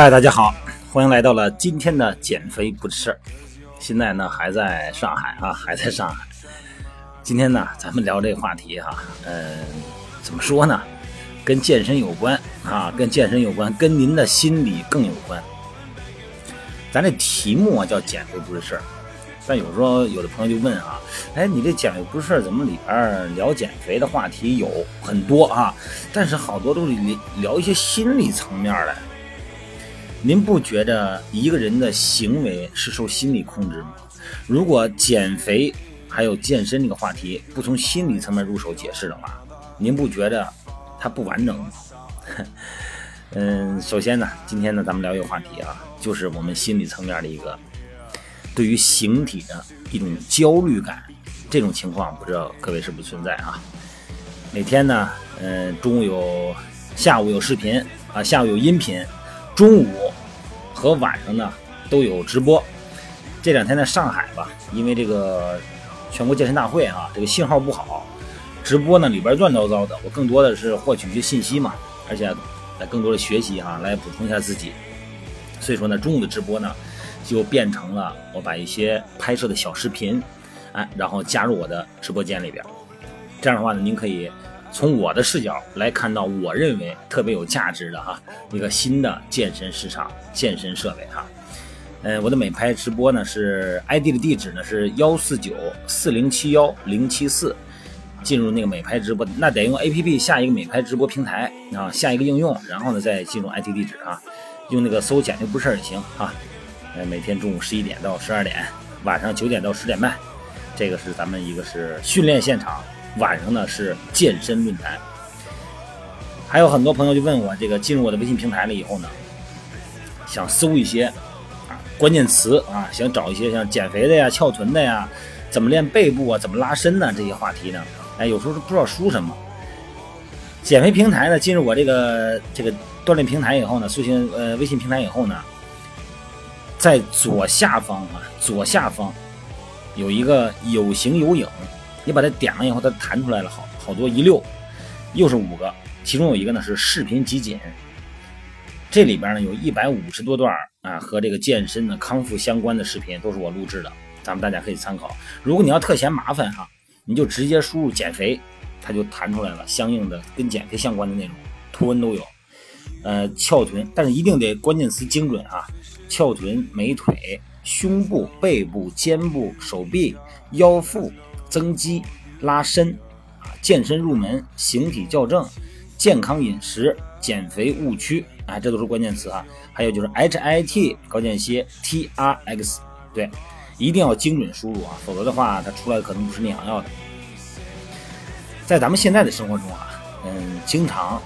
嗨，大家好，欢迎来到了今天的减肥不是事。现在呢还在上海啊，还在上海。今天呢，咱们聊这个话题哈，嗯、怎么说呢？跟健身有关啊，跟健身有关，跟您的心理更有关。咱这题目啊叫减肥不是事儿，但有时候有的朋友就问啊，哎，你这减肥不是事儿，怎么里边聊减肥的话题有很多啊？但是好多都是聊聊一些心理层面的。您不觉着一个人的行为是受心理控制吗？如果减肥还有健身这个话题不从心理层面入手解释的话，您不觉着它不完整吗？嗯，首先呢，今天呢，咱们聊一个话题啊，就是我们心理层面的一个对于形体的一种焦虑感，这种情况不知道各位是不是存在啊？每天呢，嗯，中午有，下午有视频啊，下午有音频，中午和晚上呢都有直播。这两天在上海吧，因为这个全国健身大会啊，这个信号不好，直播呢里边乱糟糟的。我更多的是获取一些信息嘛，而且来更多的学习哈、来补充一下自己。所以说呢，中午的直播呢，就变成了我把一些拍摄的小视频，哎，然后加入我的直播间里边。这样的话呢，您可以从我的视角来看到我认为特别有价值的哈一个新的健身市场、健身设备哈。呃，我的美拍直播呢是 ID 的地址呢是幺四九四零七幺零七四，进入那个美拍直播，那得用 APP 下一个美拍直播平台啊，下一个应用，然后呢再进入 ID 地址啊，用那个搜“简就不是”也行啊。呃，每天中午十一点到十二点，晚上九点到十点半，这个是咱们一个是训练现场，晚上呢是健身论坛。还有很多朋友就问我，这个进入我的微信平台了以后呢，想搜一些啊关键词啊，想找一些像减肥的呀、翘臀的呀、怎么练背部啊、怎么拉伸呢这些话题呢，哎，有时候是不知道输什么。减肥平台呢，进入我这个这个锻炼平台以后呢，塑形呃微信平台以后呢，在左下方啊，左下方有一个有形有影，你把它点了以后，它弹出来了好好多一溜，又是五个，其中有一个呢是视频集锦，这里边呢有一百五十多段啊和这个健身的康复相关的视频，都是我录制的，咱们大家可以参考。如果你要特嫌麻烦哈、你就直接输入减肥，它就弹出来了相应的跟减肥相关的内容，图文都有。呃，翘臀，但是一定得关键词精准啊！翘臀、美腿、胸部、背部、肩部、手臂、腰腹、增肌、拉伸啊，健身入门、形体校正、健康饮食、减肥误区啊，这都是关键词啊。还有就是 H I T 高间歇 T R X，对，一定要精准输入啊，否则的话它出来的可能不是你想要的。在咱们现在的生活中啊，嗯，经常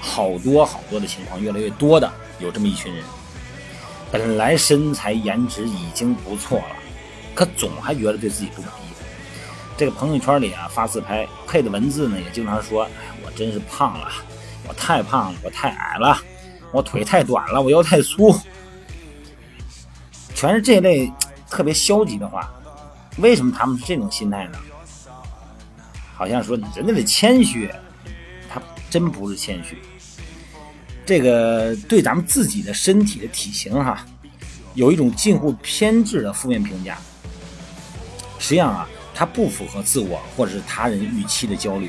好多好多的情况，越来越多的有这么一群人，本来身材颜值已经不错了，可总还觉得对自己不满意。这个朋友圈里啊发自拍，配的文字呢也经常说：“哎，我真是胖了，我太胖了，我太矮了，我腿太短了，我腰太粗。”全是这类特别消极的话。为什么他们是这种心态呢？好像说人家得谦虚，他真不是谦虚。这个对咱们自己的身体的体型哈，有一种近乎偏执的负面评价。实际上啊，它不符合自我或者是他人预期的焦虑。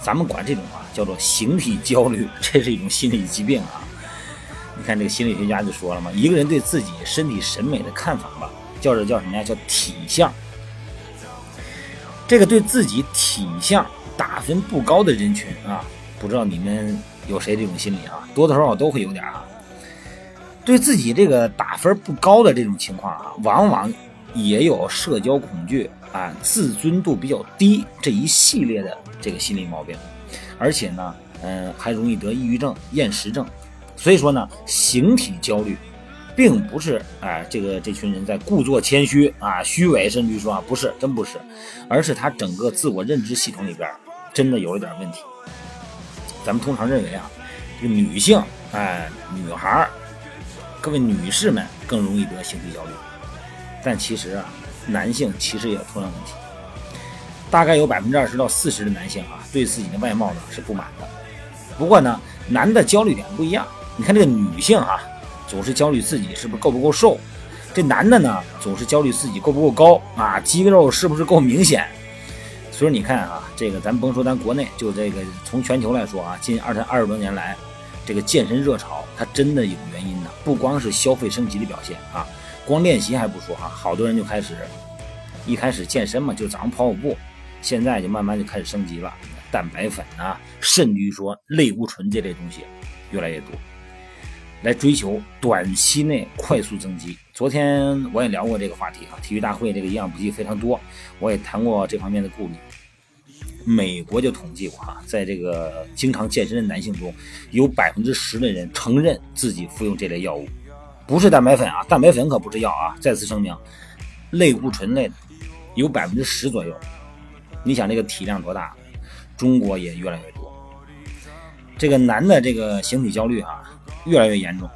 咱们管这种啊叫做形体焦虑，这是一种心理疾病啊。你看这个心理学家就说了嘛，一个人对自己身体审美的看法吧，叫这叫什么呀？叫体相。这个对自己体相打分不高的人群啊，不知道你们有谁这种心理啊？多多少少都会有点啊。对自己这个打分不高的这种情况啊，往往也有社交恐惧啊、自尊度比较低这一系列的这个心理毛病，而且呢，嗯、还容易得抑郁症、厌食症。所以说呢，形体焦虑。并不是啊、这个这群人在故作谦虚啊、虚伪，甚至于说啊，不是，真不是，而是他整个自我认知系统里边真的有了点问题。咱们通常认为啊，这个女性哎、女孩，各位女士们更容易得形体焦虑，但其实啊，男性其实也有同样问题。大概有百分之二十到四十的男性啊，对自己的外貌呢是不满的。不过呢，男的焦虑点不一样。你看这个女性啊，总是焦虑自己是不是够不够瘦；这男的呢，总是焦虑自己够不够高啊，肌肉是不是够明显。所以你看啊，这个咱甭说咱国内，就这个从全球来说啊，近二三二十多年来，这个健身热潮它真的有原因的，不光是消费升级的表现啊，光练习还不说哈，好多人就开始一开始健身嘛，就早上跑跑步。现在就慢慢就开始升级了，蛋白粉啊，甚至于说类固醇这类东西越来越多，来追求短期内快速增肌。昨天我也聊过这个话题啊，体育大会这个营养补剂非常多，我也谈过这方面的顾虑。美国就统计过哈，在这个经常健身的男性中，有百分之十的人承认自己服用这类药物，不是蛋白粉啊，蛋白粉可不是药啊。再次声明，类固醇类的有百分之十左右。你想这个体量多大？中国也越来越多。这个男的这个形体焦虑啊，越来越严重。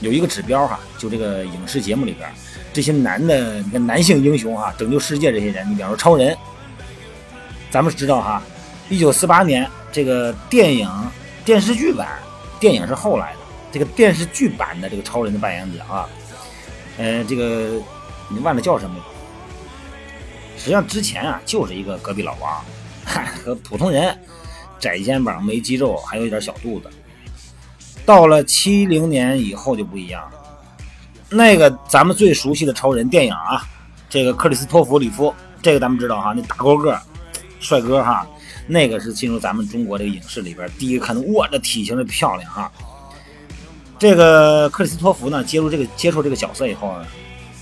有一个指标哈，就这个影视节目里边，这些男的，你看男性英雄啊，拯救世界这些人，你比方说超人，咱们知道哈，一九四八年这个电影电视剧版，电影是后来的，这个电视剧版的这个超人的扮演者啊，呃，这个你忘了叫什么了？实际上之前啊，就是一个隔壁老王，和普通人，窄肩膀、没肌肉，还有一点小肚子。到了七零年以后就不一样了，那个咱们最熟悉的超人电影啊，这个克里斯托弗·里夫，这个咱们知道哈，那大高个帅哥哈，那个是进入咱们中国这个影视里边第一个看到，哇，这体型的漂亮哈。这个克里斯托弗呢，接入这个接受这个角色以后呢，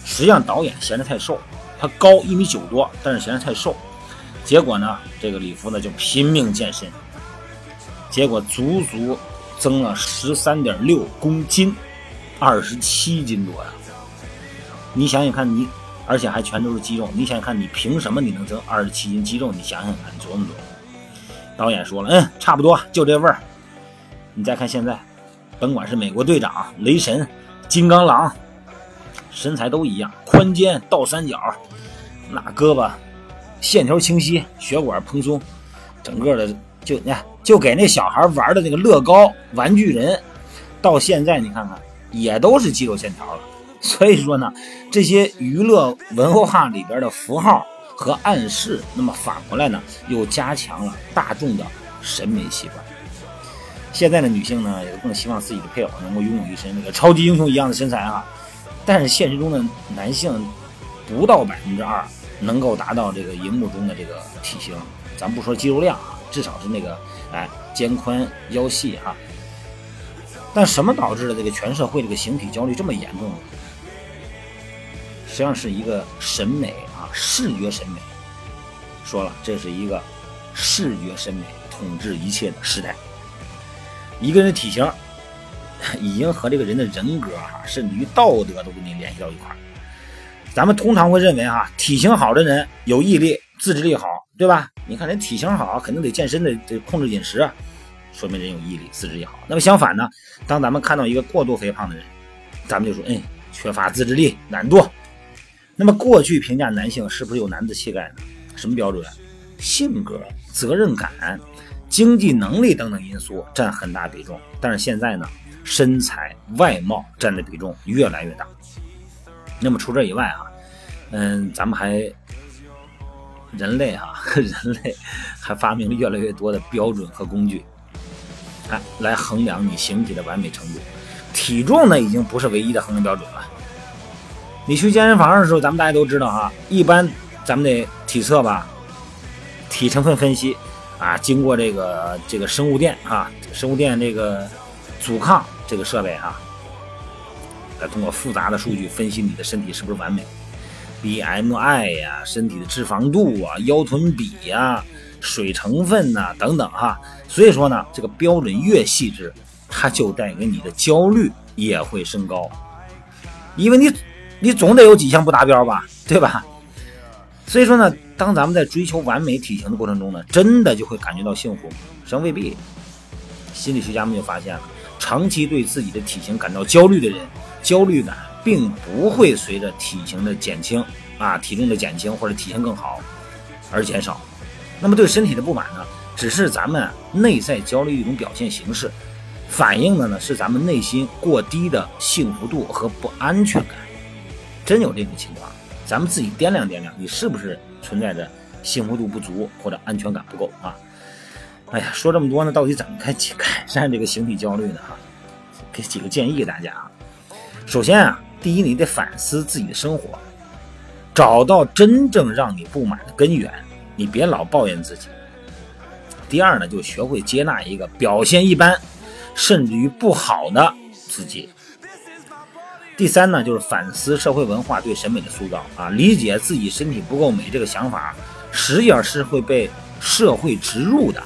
实际上导演嫌他太瘦。他高一米九多，但是嫌他太瘦，结果呢，这个里弗呢就拼命健身，结果足足增了十三点六公斤，二十七斤多呀！你想想看，你而且还全都是肌肉，你想想看，你凭什么你能增二十七斤肌肉？你想想看，琢磨琢磨。导演说了，嗯，差不多就这味儿。你再看现在，甭管是美国队长、雷神、金刚狼。身材都一样，宽肩倒三角，那胳膊线条清晰，血管蓬松，整个的就你看，就给那小孩玩的那个乐高玩具人，到现在你看看也都是肌肉线条了。所以说呢，这些娱乐文化里边的符号和暗示，那么反过来呢，又加强了大众的审美习惯。现在的女性呢，也更希望自己的配偶能够拥有一身那个超级英雄一样的身材啊。但是现实中的男性不到百分之二能够达到这个荧幕中的这个体型，咱不说肌肉量啊，至少是那个哎肩宽腰细哈。但什么导致了这个全社会这个形体焦虑这么严重呢？实际上是一个审美啊，视觉审美。说了，这是一个视觉审美统治一切的时代。一个人的体型。已经和这个人的人格哈，甚至于道德都给你联系到一块儿。咱们通常会认为哈，体型好的人有毅力、自制力好，对吧？你看人体型好，肯定得健身的，得控制饮食，说明人有毅力、自制力好。那么相反呢，当咱们看到一个过度肥胖的人，咱们就说，嗯，缺乏自制力、懒惰。那么过去评价男性是不是有男子气概呢？什么标准？性格、责任感、经济能力等等因素占很大比重。但是现在呢？身材外貌占的比重越来越大。那么除这以外啊，嗯，咱们还人类啊，人类还发明了越来越多的标准和工具，哎，来衡量你形体的完美程度。体重呢，已经不是唯一的衡量标准了。你去健身房的时候，咱们大家都知道哈，一般咱们得体测吧，体成分分析啊，经过这个这个生物电啊，生物电这个。阻抗这个设备啊，来通过复杂的数据分析你的身体是不是完美，BMI 呀，身体的脂肪度啊，腰臀比呀，水成分呐等等哈。所以说呢，这个标准越细致，它就带给你的焦虑也会升高，因为你你总得有几项不达标吧，对吧？所以说呢，当咱们在追求完美体型的过程中呢，真的就会感觉到幸福吗？实际上未必。心理学家们就发现了。长期对自己的体型感到焦虑的人，焦虑感并不会随着体型的减轻啊，体重的减轻或者体型更好而减少。那么对身体的不满呢，只是咱们内在焦虑一种表现形式，反映的呢是咱们内心过低的幸福度和不安全感。真有这种情况，咱们自己掂量掂量，你是不是存在着幸福度不足或者安全感不够啊？哎呀，说这么多呢，到底怎么开改善这个形体焦虑呢？哈，给几个建议给大家啊。首先啊，第一，你得反思自己的生活，找到真正让你不满的根源，你别老抱怨自己。第二呢，就学会接纳一个表现一般，甚至于不好的自己。第三呢，就是反思社会文化对审美的塑造啊，理解自己身体不够美这个想法，实际上是会被社会植入的。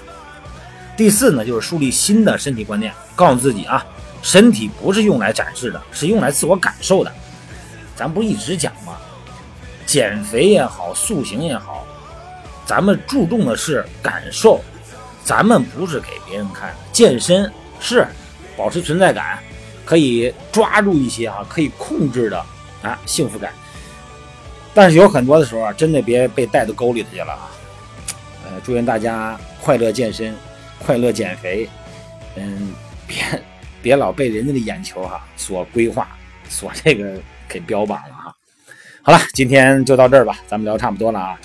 第四呢，就是树立新的身体观念，告诉自己啊，身体不是用来展示的，是用来自我感受的。咱不一直讲吗？减肥也好，塑形也好，咱们注重的是感受，咱们不是给别人看。健身是保持存在感，可以抓住一些啊，可以控制的啊幸福感。但是有很多的时候啊，真的别被带到沟里头去了啊。呃，祝愿大家快乐健身。快乐减肥，嗯，别别老被人家的眼球哈所规划，所这个给标榜了哈。好了，今天就到这儿吧，咱们聊差不多了啊。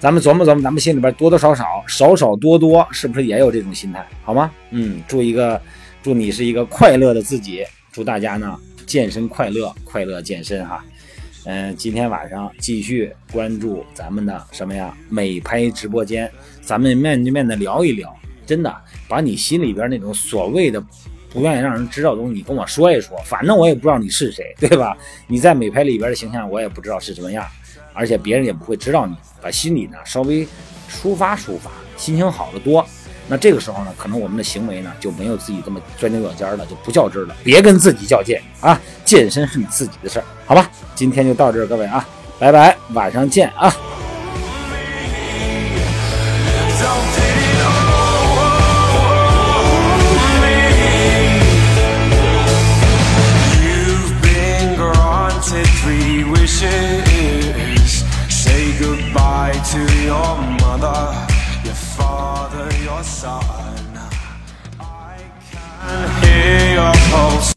咱们琢磨琢磨，咱们心里边多多少少、少少多多，是不是也有这种心态？好吗？嗯，祝一个，祝你是一个快乐的自己，祝大家呢健身快乐，快乐健身哈。嗯，今天晚上继续关注咱们的什么呀？美拍直播间，咱们面对面的聊一聊。真的，把你心里边那种所谓的不愿意让人知道的东西，你跟我说一说。反正我也不知道你是谁，对吧？你在美拍里边的形象，我也不知道是什么样，而且别人也不会知道你。把心里呢稍微抒发抒发，心情好的多。那这个时候呢，可能我们的行为呢就没有自己这么钻牛角尖了，就不较真了。别跟自己较劲啊！健身是你自己的事儿，好吧？今天就到这儿，各位啊，拜拜，晚上见啊 saw